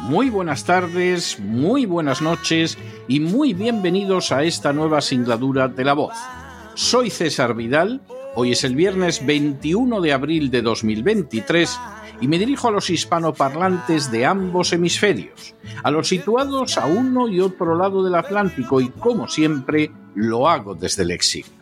muy buenas tardes, muy buenas noches y muy bienvenidos a esta nueva singladura de La Voz. Soy César Vidal, hoy es el viernes 21 de abril de 2023 y me dirijo a los hispanoparlantes de ambos hemisferios, a los situados a uno y otro lado del Atlántico y como siempre lo hago desde el exilio.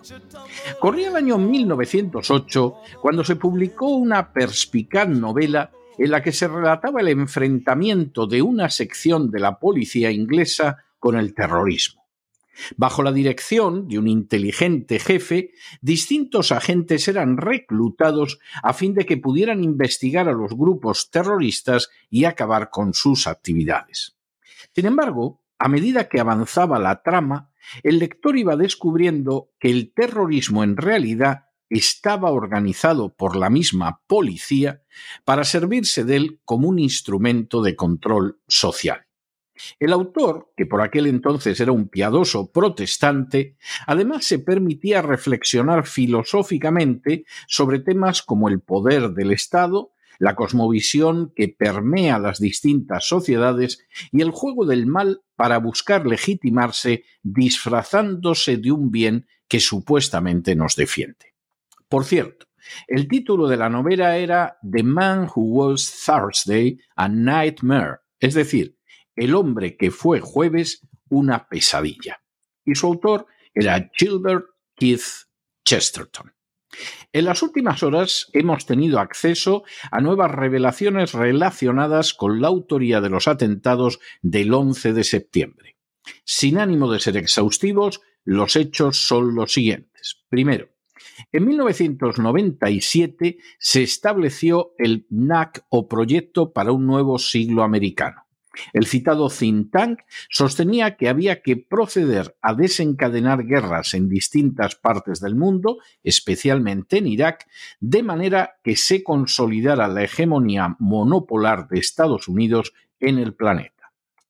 Corría el año 1908 cuando se publicó una perspicaz novela en la que se relataba el enfrentamiento de una sección de la policía inglesa con el terrorismo. Bajo la dirección de un inteligente jefe, distintos agentes eran reclutados a fin de que pudieran investigar a los grupos terroristas y acabar con sus actividades. Sin embargo, a medida que avanzaba la trama, el lector iba descubriendo que el terrorismo en realidad estaba organizado por la misma policía para servirse de él como un instrumento de control social. El autor, que por aquel entonces era un piadoso protestante, además se permitía reflexionar filosóficamente sobre temas como el poder del Estado, la cosmovisión que permea las distintas sociedades y el juego del mal para buscar legitimarse disfrazándose de un bien que supuestamente nos defiende. Por cierto, el título de la novela era The Man Who Was Thursday a Nightmare, es decir, El hombre que fue jueves, una pesadilla. Y su autor era Gilbert Keith Chesterton. En las últimas horas hemos tenido acceso a nuevas revelaciones relacionadas con la autoría de los atentados del 11 de septiembre. Sin ánimo de ser exhaustivos, los hechos son los siguientes. Primero, en 1997 se estableció el NAC o Proyecto para un Nuevo Siglo Americano. El citado think tank sostenía que había que proceder a desencadenar guerras en distintas partes del mundo, especialmente en Irak, de manera que se consolidara la hegemonía monopolar de Estados Unidos en el planeta.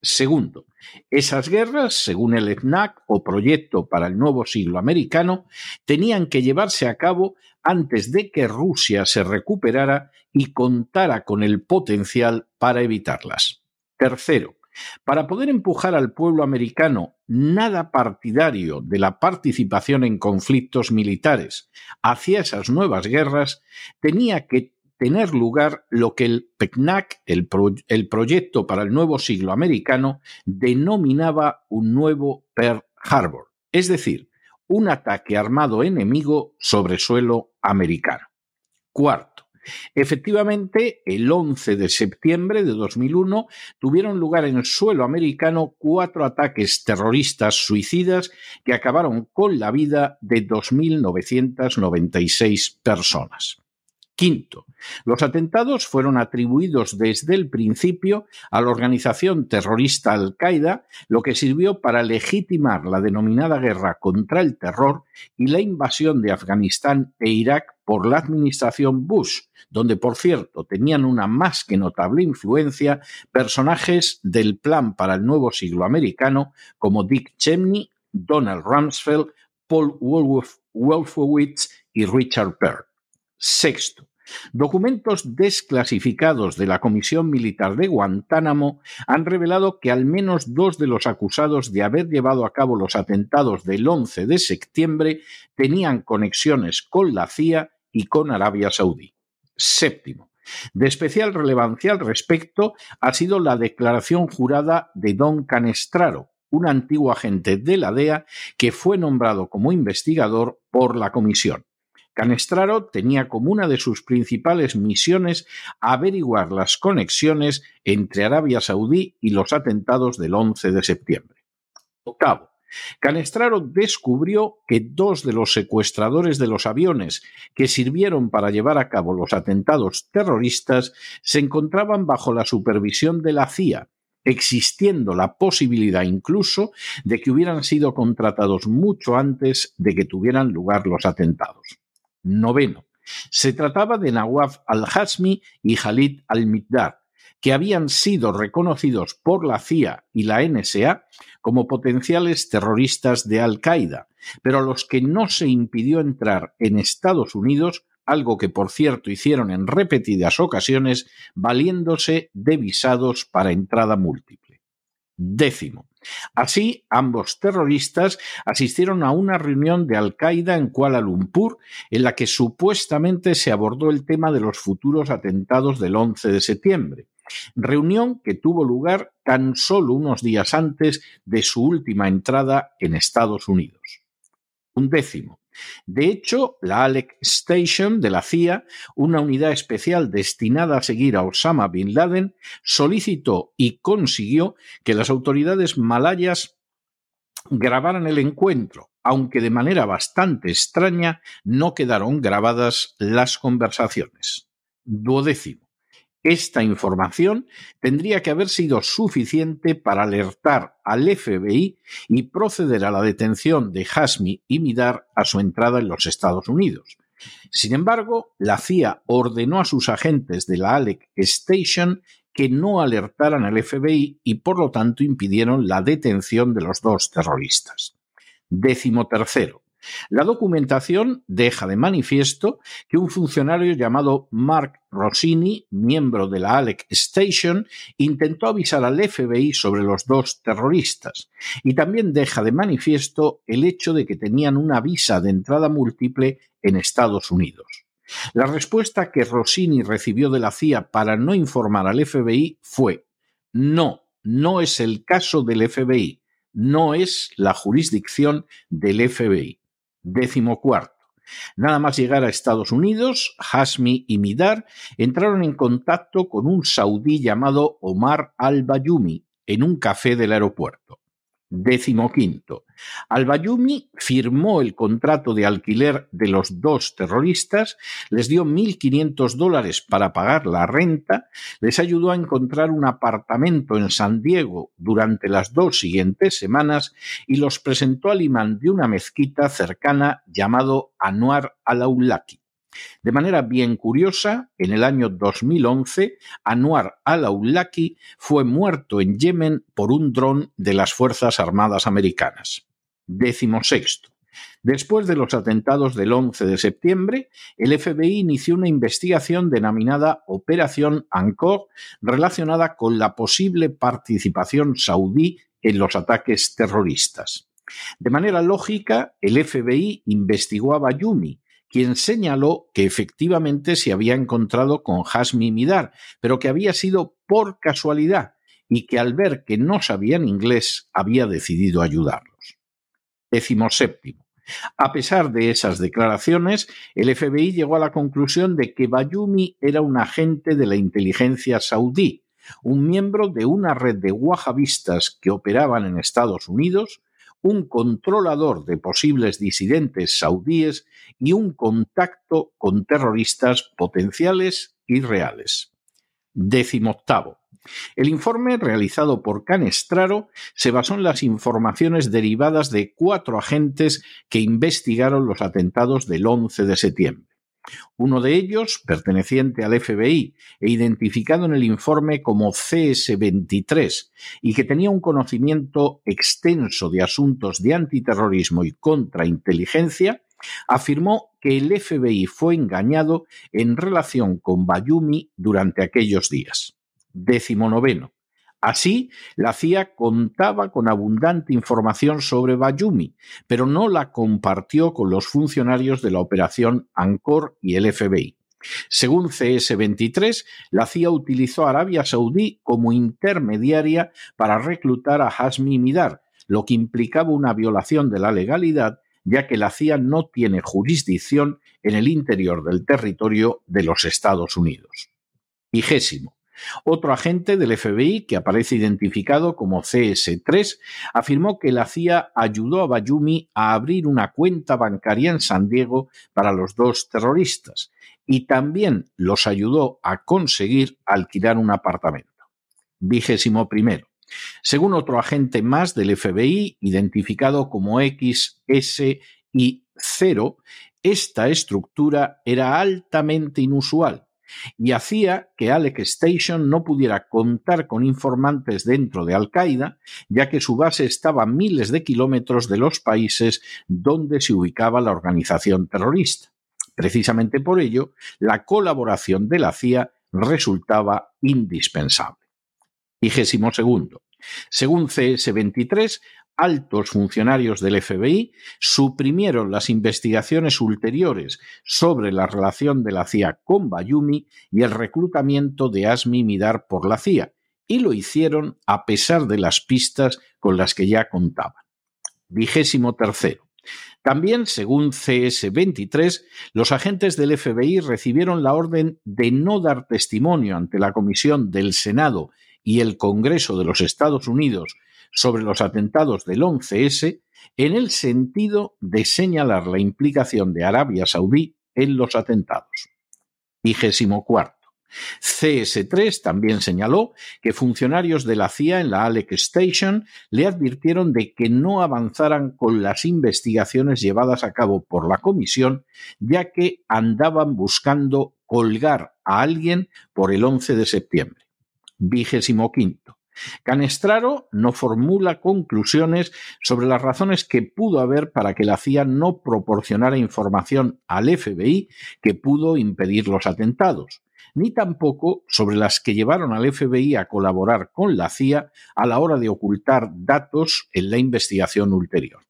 Segundo, esas guerras, según el EFNAC o Proyecto para el Nuevo Siglo Americano, tenían que llevarse a cabo antes de que Rusia se recuperara y contara con el potencial para evitarlas. Tercero, para poder empujar al pueblo americano nada partidario de la participación en conflictos militares hacia esas nuevas guerras, tenía que tener lugar lo que el PECNAC, el, el Proyecto para el Nuevo Siglo Americano, denominaba un nuevo Pearl Harbor, es decir, un ataque armado enemigo sobre suelo americano. Cuarto, Efectivamente, el 11 de septiembre de 2001 tuvieron lugar en suelo americano cuatro ataques terroristas suicidas que acabaron con la vida de 2.996 personas. Quinto, los atentados fueron atribuidos desde el principio a la organización terrorista Al-Qaeda, lo que sirvió para legitimar la denominada guerra contra el terror y la invasión de Afganistán e Irak por la administración Bush, donde, por cierto, tenían una más que notable influencia personajes del plan para el nuevo siglo americano como Dick Cheney, Donald Rumsfeld, Paul Wolfowitz y Richard Perry. Sexto, Documentos desclasificados de la Comisión Militar de Guantánamo han revelado que al menos dos de los acusados de haber llevado a cabo los atentados del 11 de septiembre tenían conexiones con la CIA y con Arabia Saudí. Séptimo. De especial relevancia al respecto ha sido la declaración jurada de Don Canestraro, un antiguo agente de la DEA que fue nombrado como investigador por la comisión. Canestraro tenía como una de sus principales misiones averiguar las conexiones entre Arabia Saudí y los atentados del 11 de septiembre. Octavo. Canestraro descubrió que dos de los secuestradores de los aviones que sirvieron para llevar a cabo los atentados terroristas se encontraban bajo la supervisión de la CIA, existiendo la posibilidad incluso de que hubieran sido contratados mucho antes de que tuvieran lugar los atentados. Noveno. Se trataba de Nawaf al-Hasmi y Khalid al-Miqdar, que habían sido reconocidos por la CIA y la NSA como potenciales terroristas de Al-Qaeda, pero a los que no se impidió entrar en Estados Unidos, algo que por cierto hicieron en repetidas ocasiones, valiéndose de visados para entrada múltiple. Décimo. Así, ambos terroristas asistieron a una reunión de Al-Qaeda en Kuala Lumpur en la que supuestamente se abordó el tema de los futuros atentados del 11 de septiembre. Reunión que tuvo lugar tan solo unos días antes de su última entrada en Estados Unidos. Un décimo. De hecho, la Alec Station de la CIA, una unidad especial destinada a seguir a Osama Bin Laden, solicitó y consiguió que las autoridades malayas grabaran el encuentro, aunque de manera bastante extraña no quedaron grabadas las conversaciones. Duodécimo. Esta información tendría que haber sido suficiente para alertar al FBI y proceder a la detención de Hasmi y Midar a su entrada en los Estados Unidos. Sin embargo, la CIA ordenó a sus agentes de la Alec Station que no alertaran al FBI y por lo tanto impidieron la detención de los dos terroristas. Décimo tercero. La documentación deja de manifiesto que un funcionario llamado Mark Rossini, miembro de la Alec Station, intentó avisar al FBI sobre los dos terroristas, y también deja de manifiesto el hecho de que tenían una visa de entrada múltiple en Estados Unidos. La respuesta que Rossini recibió de la CIA para no informar al FBI fue no, no es el caso del FBI, no es la jurisdicción del FBI. Décimo cuarto. Nada más llegar a Estados Unidos, Hasmi y Midar entraron en contacto con un saudí llamado Omar al-Bayumi en un café del aeropuerto. Décimo quinto. Al-Bayumi firmó el contrato de alquiler de los dos terroristas, les dio 1.500 dólares para pagar la renta, les ayudó a encontrar un apartamento en San Diego durante las dos siguientes semanas y los presentó al imán de una mezquita cercana llamado Anwar al-Awlaki. De manera bien curiosa, en el año 2011, Anwar al-Awlaki fue muerto en Yemen por un dron de las Fuerzas Armadas Americanas. Décimo sexto. Después de los atentados del 11 de septiembre, el FBI inició una investigación denominada Operación Angkor relacionada con la posible participación saudí en los ataques terroristas. De manera lógica, el FBI investigó a Bayumi, quien señaló que efectivamente se había encontrado con Hasmi Midar, pero que había sido por casualidad y que al ver que no sabían inglés había decidido ayudarlos. Décimo séptimo. A pesar de esas declaraciones, el FBI llegó a la conclusión de que Bayumi era un agente de la inteligencia saudí, un miembro de una red de wahabistas que operaban en Estados Unidos, un controlador de posibles disidentes saudíes y un contacto con terroristas potenciales y reales. Décimo octavo. El informe realizado por Canestraro se basó en las informaciones derivadas de cuatro agentes que investigaron los atentados del 11 de septiembre. Uno de ellos, perteneciente al FBI e identificado en el informe como CS-23 y que tenía un conocimiento extenso de asuntos de antiterrorismo y contrainteligencia, afirmó que el FBI fue engañado en relación con Bayumi durante aquellos días. Décimo noveno. Así, la CIA contaba con abundante información sobre Bayumi, pero no la compartió con los funcionarios de la operación Ancor y el FBI. Según CS-23, la CIA utilizó a Arabia Saudí como intermediaria para reclutar a Hasmi Midar, lo que implicaba una violación de la legalidad, ya que la CIA no tiene jurisdicción en el interior del territorio de los Estados Unidos. Vigésimo. Otro agente del FBI, que aparece identificado como CS3, afirmó que la CIA ayudó a Bayumi a abrir una cuenta bancaria en San Diego para los dos terroristas y también los ayudó a conseguir alquilar un apartamento. Vigésimo primero. Según otro agente más del FBI, identificado como XSI0, esta estructura era altamente inusual y hacía que Alec Station no pudiera contar con informantes dentro de Al-Qaeda, ya que su base estaba a miles de kilómetros de los países donde se ubicaba la organización terrorista. Precisamente por ello, la colaboración de la CIA resultaba indispensable. Vigésimo segundo. Según CS23, altos funcionarios del FBI suprimieron las investigaciones ulteriores sobre la relación de la CIA con Bayumi y el reclutamiento de Asmi Midar por la CIA, y lo hicieron a pesar de las pistas con las que ya contaban. Vigésimo tercero. También, según CS23, los agentes del FBI recibieron la orden de no dar testimonio ante la Comisión del Senado y el Congreso de los Estados Unidos sobre los atentados del 11S en el sentido de señalar la implicación de Arabia Saudí en los atentados. Vigésimo cuarto. CS3 también señaló que funcionarios de la CIA en la Alec Station le advirtieron de que no avanzaran con las investigaciones llevadas a cabo por la comisión, ya que andaban buscando colgar a alguien por el 11 de septiembre. Vigésimo quinto. Canestraro no formula conclusiones sobre las razones que pudo haber para que la CIA no proporcionara información al FBI que pudo impedir los atentados, ni tampoco sobre las que llevaron al FBI a colaborar con la CIA a la hora de ocultar datos en la investigación ulterior.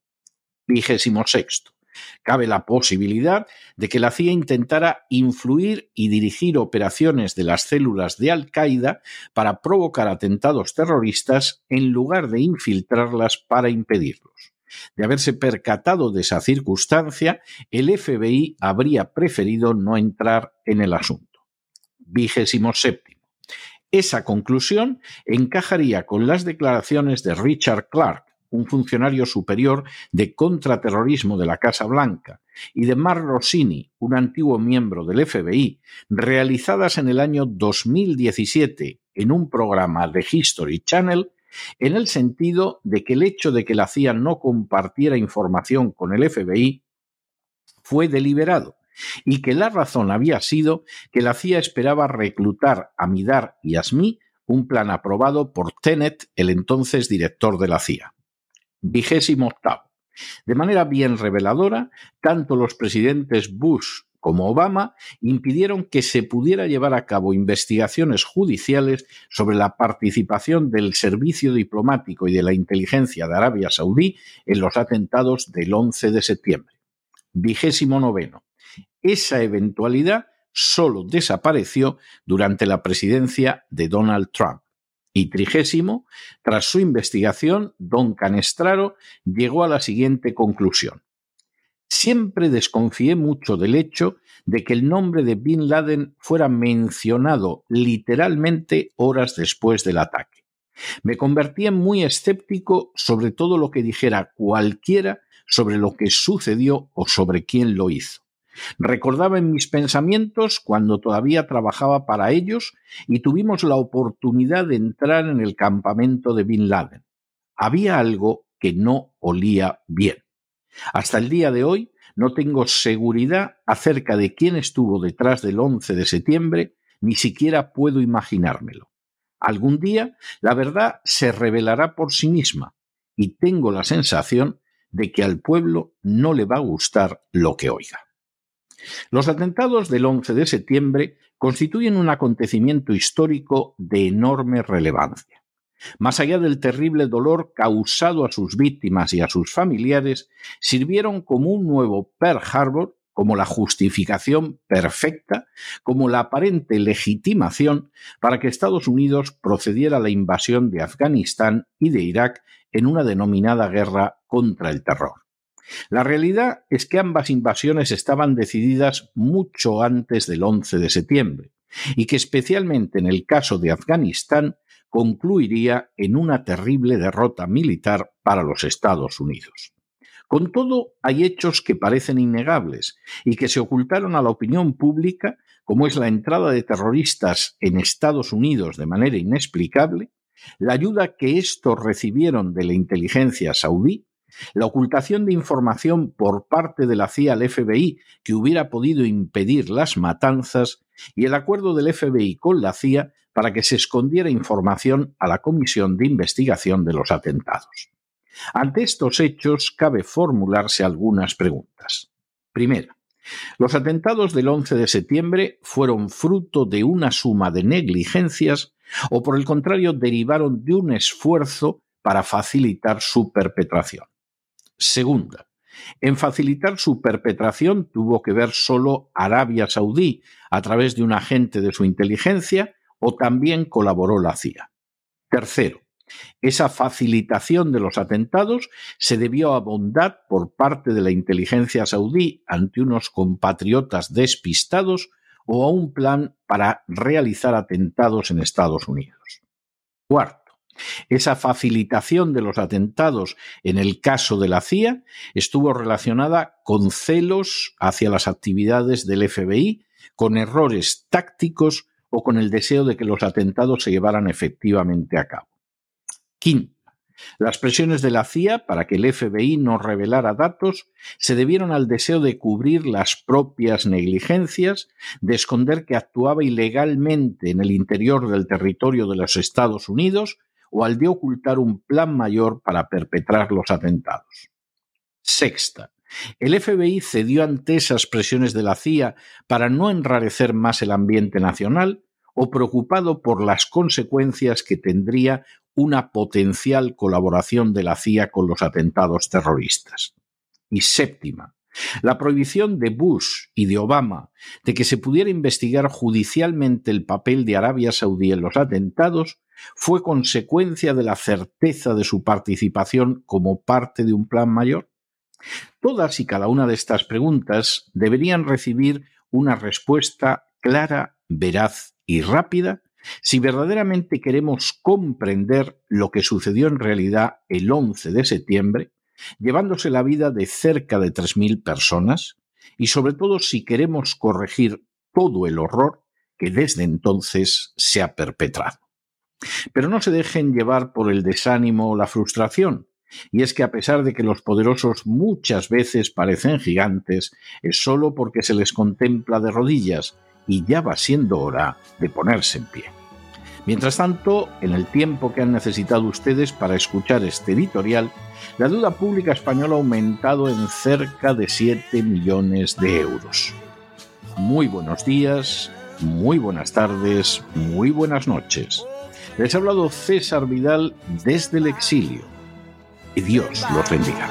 Vigésimo sexto. Cabe la posibilidad de que la CIA intentara influir y dirigir operaciones de las células de Al-Qaeda para provocar atentados terroristas en lugar de infiltrarlas para impedirlos. De haberse percatado de esa circunstancia, el FBI habría preferido no entrar en el asunto. Vigésimo séptimo. Esa conclusión encajaría con las declaraciones de Richard Clark, un funcionario superior de contraterrorismo de la Casa Blanca, y de Mark Rossini, un antiguo miembro del FBI, realizadas en el año 2017 en un programa de History Channel, en el sentido de que el hecho de que la CIA no compartiera información con el FBI fue deliberado y que la razón había sido que la CIA esperaba reclutar a Midar y Asmi, un plan aprobado por Tenet, el entonces director de la CIA vigésimo octavo. De manera bien reveladora, tanto los presidentes Bush como Obama impidieron que se pudiera llevar a cabo investigaciones judiciales sobre la participación del servicio diplomático y de la inteligencia de Arabia Saudí en los atentados del 11 de septiembre. Vigésimo noveno. Esa eventualidad solo desapareció durante la presidencia de Donald Trump. Y trigésimo, tras su investigación, don Canestraro llegó a la siguiente conclusión. Siempre desconfié mucho del hecho de que el nombre de Bin Laden fuera mencionado literalmente horas después del ataque. Me convertí en muy escéptico sobre todo lo que dijera cualquiera sobre lo que sucedió o sobre quién lo hizo. Recordaba en mis pensamientos cuando todavía trabajaba para ellos y tuvimos la oportunidad de entrar en el campamento de Bin Laden. Había algo que no olía bien. Hasta el día de hoy no tengo seguridad acerca de quién estuvo detrás del 11 de septiembre, ni siquiera puedo imaginármelo. Algún día la verdad se revelará por sí misma y tengo la sensación de que al pueblo no le va a gustar lo que oiga. Los atentados del 11 de septiembre constituyen un acontecimiento histórico de enorme relevancia. Más allá del terrible dolor causado a sus víctimas y a sus familiares, sirvieron como un nuevo Pearl Harbor, como la justificación perfecta, como la aparente legitimación para que Estados Unidos procediera a la invasión de Afganistán y de Irak en una denominada guerra contra el terror. La realidad es que ambas invasiones estaban decididas mucho antes del 11 de septiembre y que especialmente en el caso de Afganistán concluiría en una terrible derrota militar para los Estados Unidos. Con todo, hay hechos que parecen innegables y que se ocultaron a la opinión pública, como es la entrada de terroristas en Estados Unidos de manera inexplicable, la ayuda que estos recibieron de la inteligencia saudí, la ocultación de información por parte de la CIA al FBI que hubiera podido impedir las matanzas y el acuerdo del FBI con la CIA para que se escondiera información a la Comisión de Investigación de los Atentados. Ante estos hechos cabe formularse algunas preguntas. Primera, los atentados del 11 de septiembre fueron fruto de una suma de negligencias o por el contrario derivaron de un esfuerzo para facilitar su perpetración. Segunda, en facilitar su perpetración tuvo que ver solo Arabia Saudí a través de un agente de su inteligencia o también colaboró la CIA. Tercero, esa facilitación de los atentados se debió a bondad por parte de la inteligencia saudí ante unos compatriotas despistados o a un plan para realizar atentados en Estados Unidos. Cuarto, esa facilitación de los atentados en el caso de la CIA estuvo relacionada con celos hacia las actividades del FBI, con errores tácticos o con el deseo de que los atentados se llevaran efectivamente a cabo. Quinta, las presiones de la CIA para que el FBI no revelara datos se debieron al deseo de cubrir las propias negligencias, de esconder que actuaba ilegalmente en el interior del territorio de los Estados Unidos o al de ocultar un plan mayor para perpetrar los atentados. Sexta, el FBI cedió ante esas presiones de la CIA para no enrarecer más el ambiente nacional o preocupado por las consecuencias que tendría una potencial colaboración de la CIA con los atentados terroristas. Y séptima, la prohibición de Bush y de Obama de que se pudiera investigar judicialmente el papel de Arabia Saudí en los atentados fue consecuencia de la certeza de su participación como parte de un plan mayor. Todas y cada una de estas preguntas deberían recibir una respuesta clara, veraz y rápida si verdaderamente queremos comprender lo que sucedió en realidad el 11 de septiembre, llevándose la vida de cerca de 3.000 personas, y sobre todo si queremos corregir todo el horror que desde entonces se ha perpetrado. Pero no se dejen llevar por el desánimo o la frustración, y es que a pesar de que los poderosos muchas veces parecen gigantes, es solo porque se les contempla de rodillas y ya va siendo hora de ponerse en pie. Mientras tanto, en el tiempo que han necesitado ustedes para escuchar este editorial, la deuda pública española ha aumentado en cerca de 7 millones de euros. Muy buenos días, muy buenas tardes, muy buenas noches. Les ha hablado César Vidal desde el exilio. Y Dios los bendiga.